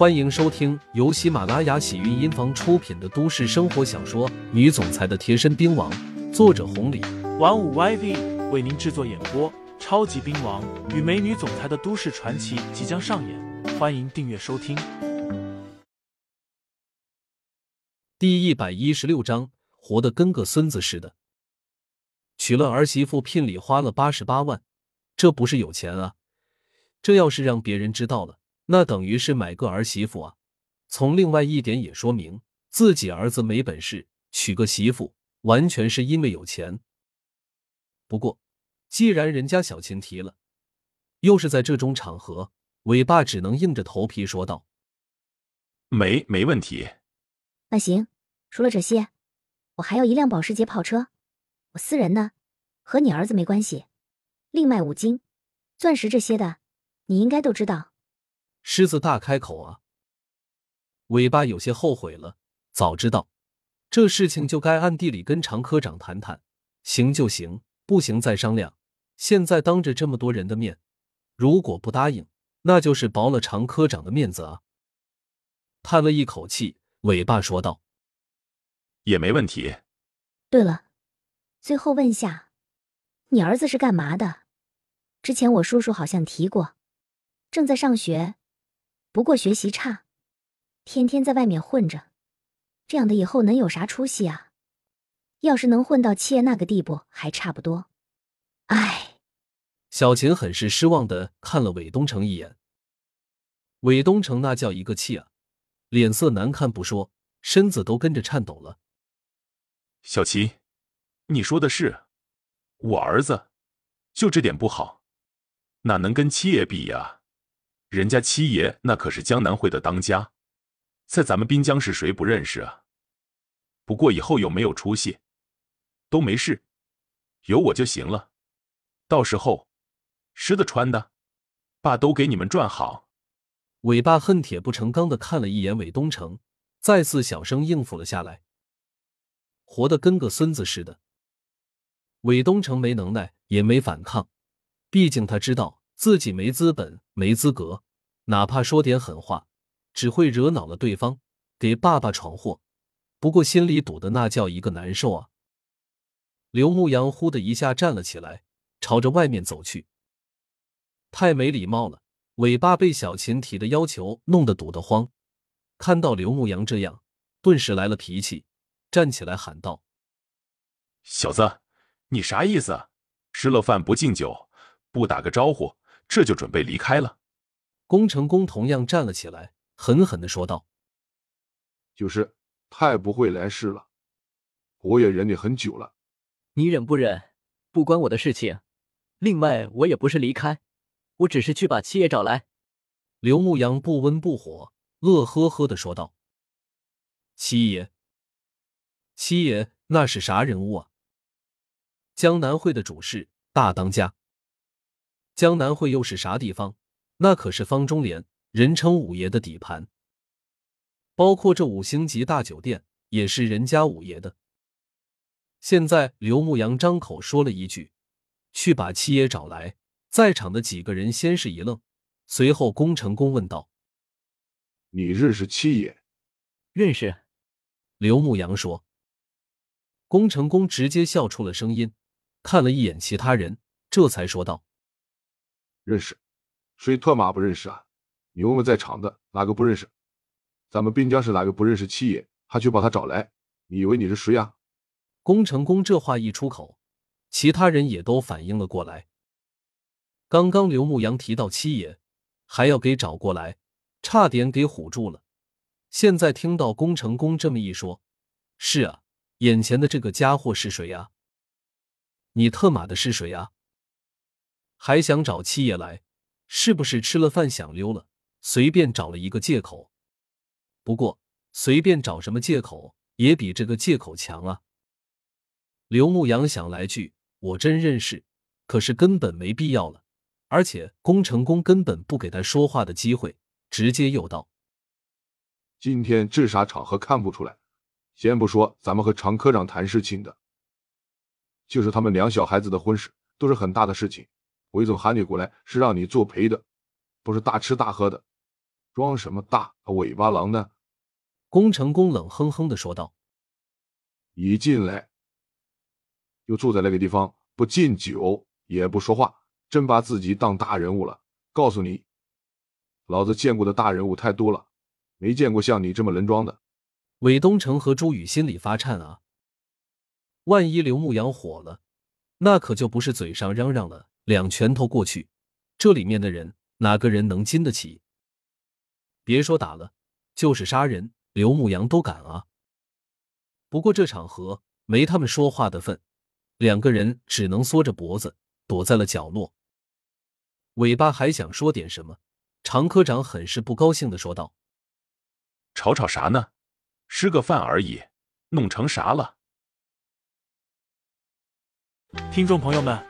欢迎收听由喜马拉雅喜韵音房出品的都市生活小说《女总裁的贴身兵王》，作者红礼，玩五 YV 为您制作演播。超级兵王与美女总裁的都市传奇即将上演，欢迎订阅收听。第一百一十六章，活得跟个孙子似的。娶了儿媳妇，聘礼花了八十八万，这不是有钱啊！这要是让别人知道了，那等于是买个儿媳妇啊！从另外一点也说明，自己儿子没本事，娶个媳妇完全是因为有钱。不过，既然人家小琴提了，又是在这种场合，伟爸只能硬着头皮说道：“没没问题。”那行，除了这些，我还有一辆保时捷跑车，我私人的，和你儿子没关系。另卖五金、钻石这些的，你应该都知道。狮子大开口啊！尾巴有些后悔了，早知道这事情就该暗地里跟常科长谈谈，行就行，不行再商量。现在当着这么多人的面，如果不答应，那就是薄了常科长的面子啊！叹了一口气，尾巴说道：“也没问题。对了，最后问下，你儿子是干嘛的？之前我叔叔好像提过，正在上学，不过学习差，天天在外面混着，这样的以后能有啥出息啊？要是能混到七爷那个地步，还差不多。唉。”小琴很是失望的看了韦东城一眼，韦东城那叫一个气啊，脸色难看不说，身子都跟着颤抖了。小琪，你说的是，我儿子就这点不好，哪能跟七爷比呀？人家七爷那可是江南会的当家，在咱们滨江市谁不认识啊？不过以后有没有出息都没事，有我就行了，到时候。吃的穿的，爸都给你们赚好。尾巴恨铁不成钢的看了一眼韦东城，再次小声应付了下来。活得跟个孙子似的。韦东城没能耐，也没反抗，毕竟他知道自己没资本、没资格，哪怕说点狠话，只会惹恼了对方，给爸爸闯祸。不过心里堵的那叫一个难受啊！刘牧阳忽的一下站了起来，朝着外面走去。太没礼貌了！尾巴被小琴提的要求弄得堵得慌，看到刘牧阳这样，顿时来了脾气，站起来喊道：“小子，你啥意思？吃了饭不敬酒，不打个招呼，这就准备离开了？”工程工同样站了起来，狠狠的说道：“就是太不会来事了，我也忍你很久了。你忍不忍，不关我的事情。另外，我也不是离开。”我只是去把七爷找来。刘牧阳不温不火，乐呵呵的说道：“七爷，七爷那是啥人物啊？江南会的主事，大当家。江南会又是啥地方？那可是方中莲，人称五爷的底盘。包括这五星级大酒店，也是人家五爷的。现在刘牧阳张口说了一句：‘去把七爷找来。’”在场的几个人先是一愣，随后工程工问道：“你认识七爷？”“认识。”刘牧阳说。工程工直接笑出了声音，看了一眼其他人，这才说道：“认识，谁特马不认识啊？你问问在场的哪个不认识？咱们滨江市哪个不认识七爷？还去把他找来？你以为你是谁啊？”工程工这话一出口，其他人也都反应了过来。刚刚刘牧阳提到七爷，还要给找过来，差点给唬住了。现在听到工程工这么一说，是啊，眼前的这个家伙是谁呀？你特马的是谁呀？还想找七爷来？是不是吃了饭想溜了，随便找了一个借口？不过随便找什么借口，也比这个借口强啊。刘牧阳想来句我真认识，可是根本没必要了。而且工程工根本不给他说话的机会，直接又道：“今天这啥场合看不出来？先不说咱们和常科长谈事情的，就是他们两小孩子的婚事都是很大的事情。韦总喊你过来是让你作陪的，不是大吃大喝的。装什么大尾巴狼呢？龚成功冷哼哼的说道：“一进来就坐在那个地方，不敬酒，也不说话，真把自己当大人物了。告诉你，老子见过的大人物太多了，没见过像你这么能装的。”韦东城和朱宇心里发颤啊！万一刘牧阳火了，那可就不是嘴上嚷嚷了，两拳头过去，这里面的人哪个人能经得起？别说打了，就是杀人，刘牧阳都敢啊！不过这场合没他们说话的份，两个人只能缩着脖子躲在了角落。尾巴还想说点什么，常科长很是不高兴的说道：“吵吵啥呢？”吃个饭而已，弄成啥了？听众朋友们，